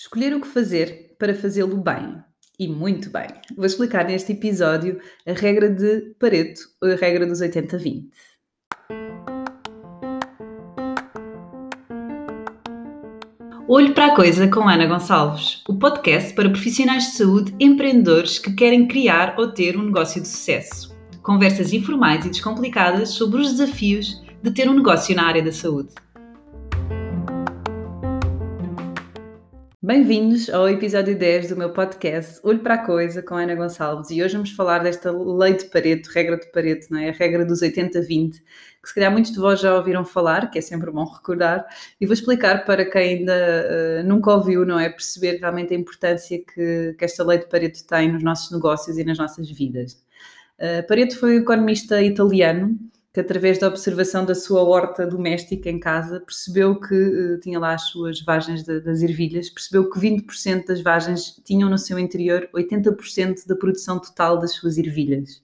Escolher o que fazer para fazê-lo bem. E muito bem. Vou explicar neste episódio a regra de Pareto, a regra dos 80-20. Olho para a Coisa com Ana Gonçalves, o podcast para profissionais de saúde empreendedores que querem criar ou ter um negócio de sucesso. Conversas informais e descomplicadas sobre os desafios de ter um negócio na área da saúde. Bem-vindos ao episódio 10 do meu podcast Olho para a Coisa com Ana Gonçalves e hoje vamos falar desta lei de Pareto, regra de Pareto, não é? a regra dos 80-20, que se calhar muitos de vós já ouviram falar, que é sempre bom recordar, e vou explicar para quem ainda uh, nunca ouviu, não é? Perceber realmente a importância que, que esta lei de Pareto tem nos nossos negócios e nas nossas vidas. Uh, Pareto foi um economista italiano que através da observação da sua horta doméstica em casa percebeu que uh, tinha lá as suas vagens de, das ervilhas, percebeu que 20% das vagens tinham no seu interior 80% da produção total das suas ervilhas.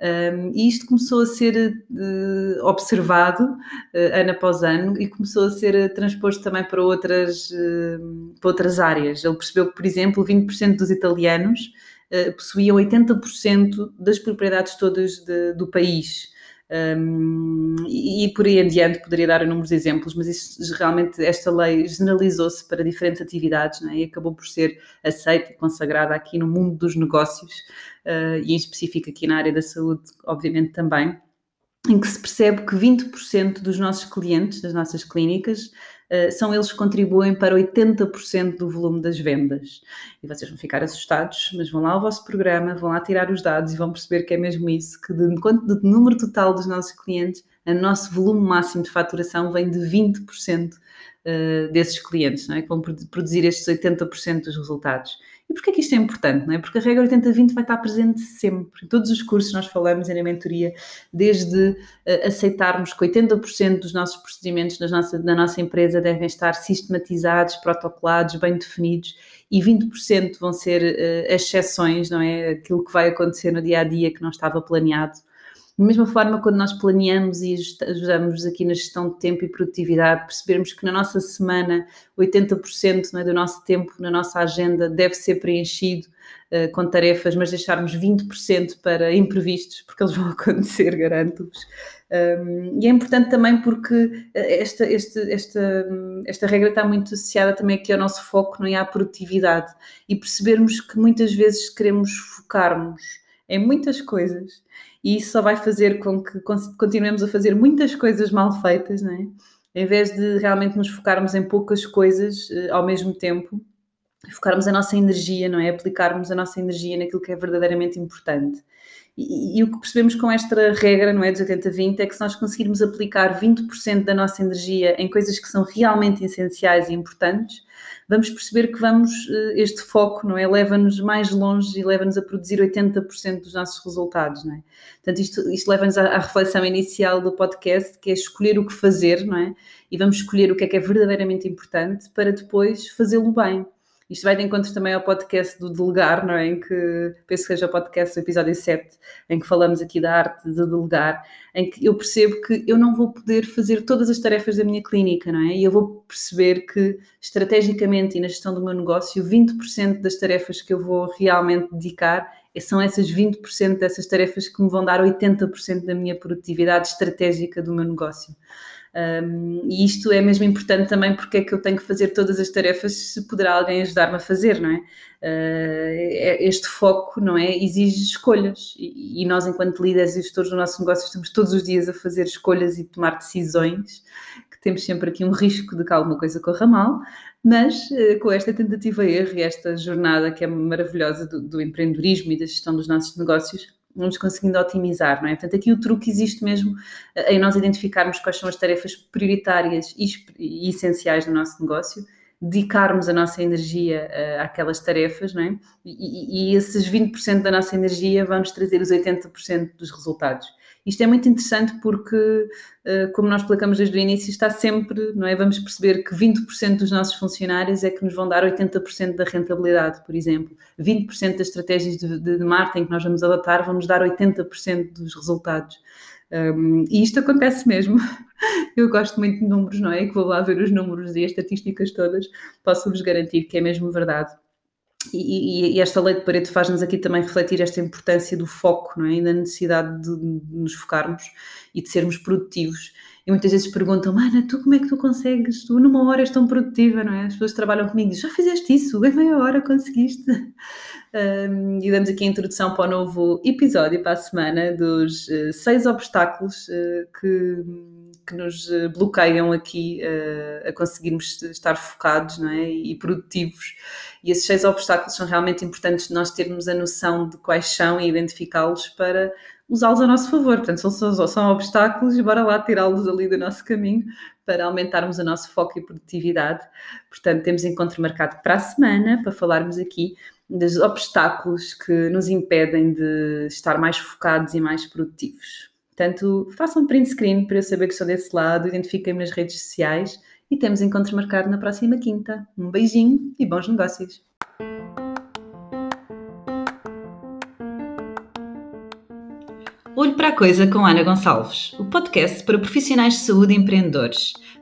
Um, e isto começou a ser uh, observado uh, ano após ano e começou a ser transposto também para outras, para outras áreas. Ele percebeu que, por exemplo, 20% dos italianos possuíam 80% das propriedades todas de, do país. Um, e, e, por aí adiante poderia dar inúmeros exemplos, mas isso, realmente esta lei generalizou-se para diferentes atividades né, e acabou por ser aceita e consagrada aqui no mundo dos negócios uh, e em específico aqui na área da saúde, obviamente também, em que se percebe que 20% dos nossos clientes, das nossas clínicas, são eles que contribuem para 80% do volume das vendas. E vocês vão ficar assustados, mas vão lá ao vosso programa, vão lá tirar os dados e vão perceber que é mesmo isso, que de, de número total dos nossos clientes, o nosso volume máximo de faturação vem de 20% eh, desses clientes, não é? que vão produzir estes 80% dos resultados. E porquê é que isto é importante? Não é? Porque a regra 80-20 vai estar presente sempre. Em todos os cursos nós falamos e na mentoria, desde uh, aceitarmos que 80% dos nossos procedimentos na nossa, na nossa empresa devem estar sistematizados, protocolados, bem definidos, e 20% vão ser uh, exceções, não é? Aquilo que vai acontecer no dia a dia que não estava planeado da mesma forma, quando nós planeamos e ajudamos aqui na gestão de tempo e produtividade, percebermos que na nossa semana 80% é, do nosso tempo na nossa agenda deve ser preenchido uh, com tarefas, mas deixarmos 20% para imprevistos, porque eles vão acontecer, garanto-vos. Um, e é importante também porque eh, esta, esta, esta, esta regra está muito associada também aqui ao nosso foco, não é? à produtividade, e percebermos que muitas vezes queremos focarmos em muitas coisas e isso só vai fazer com que continuemos a fazer muitas coisas mal feitas, não é? Em vez de realmente nos focarmos em poucas coisas uh, ao mesmo tempo, focarmos a nossa energia, não é? Aplicarmos a nossa energia naquilo que é verdadeiramente importante. E, e, o que percebemos com esta regra, não é, dos 80-20, é que se nós conseguirmos aplicar 20% da nossa energia em coisas que são realmente essenciais e importantes, vamos perceber que vamos, eh, este foco, não é? Leva-nos mais longe e leva-nos a produzir 80% dos nossos resultados, não é? Portanto, isto, isto leva-nos à, à, reflexão inicial do podcast, que é escolher o que fazer, não é? E vamos escolher o que é que é verdadeiramente importante para depois fazê-lo bem. Isto vai de encontro também ao podcast do Delegar, não é? Em que, penso que seja o podcast do episódio 7, em que falamos aqui da arte de delegar, em que eu percebo que eu não vou poder fazer todas as tarefas da minha clínica, não é? E eu vou perceber que, estrategicamente e na gestão do meu negócio, 20% das tarefas que eu vou realmente dedicar são essas 20% dessas tarefas que me vão dar 80% da minha produtividade estratégica do meu negócio. Um, e isto é mesmo importante também porque é que eu tenho que fazer todas as tarefas se poderá alguém ajudar-me a fazer, não é? Uh, este foco, não é? Exige escolhas e, e nós, enquanto líderes e gestores do nosso negócio, estamos todos os dias a fazer escolhas e tomar decisões, que temos sempre aqui um risco de que alguma coisa corra mal, mas uh, com esta tentativa erro e esta jornada que é maravilhosa do, do empreendedorismo e da gestão dos nossos negócios, vamos conseguindo otimizar, não é? Portanto, aqui o truque existe mesmo eh, em nós identificarmos quais são as tarefas prioritárias e, essenciais do nosso negócio, dedicarmos a nossa energia uh, àquelas tarefas, não é? E, e, e esses 20% da nossa energia vão nos trazer os 80% dos resultados. Isto é muito interessante porque, eh, como nós explicamos desde o início, está sempre, não é? Vamos perceber que 20% dos nossos funcionários é que nos vão dar 80% da rentabilidade, por exemplo. 20% das estratégias de, de marketing que nós vamos adotar vão nos dar 80% dos resultados. Um, e isto acontece mesmo. Eu gosto muito de números, não é? Que vou lá ver os números e as estatísticas todas, posso-vos garantir que é mesmo verdade. E, e, esta lei de Pareto faz-nos aqui também refletir esta importância do foco, não é? E da necessidade de, de nos focarmos e de sermos produtivos. E muitas vezes perguntam, Ana, tu como é que tu consegues? Tu numa hora és tão produtiva, não é? As pessoas trabalham comigo e dizem, já fizeste isso? Em meia hora conseguiste. Um, e damos aqui a introdução para o novo episódio, para a semana, dos uh, seis obstáculos uh, que, que nos bloqueiam aqui uh, a conseguirmos estar focados não é? e produtivos. E esses seis obstáculos são realmente importantes nós termos a noção de quais são e identificá-los para usá-los a nosso favor. Portanto, são, são, são obstáculos e bora lá tirá-los ali do nosso caminho para aumentarmos o nosso foco e produtividade. Portanto, temos encontro marcado para a semana para falarmos aqui dos obstáculos que nos impedem de estar mais focados e mais produtivos. Portanto, façam um print screen para eu saber que estou desse lado, identifiquem-me nas redes sociais e temos encontro marcado na próxima quinta. Um beijinho e bons negócios! Olho para a Coisa com Ana Gonçalves, o podcast para profissionais de saúde e empreendedores.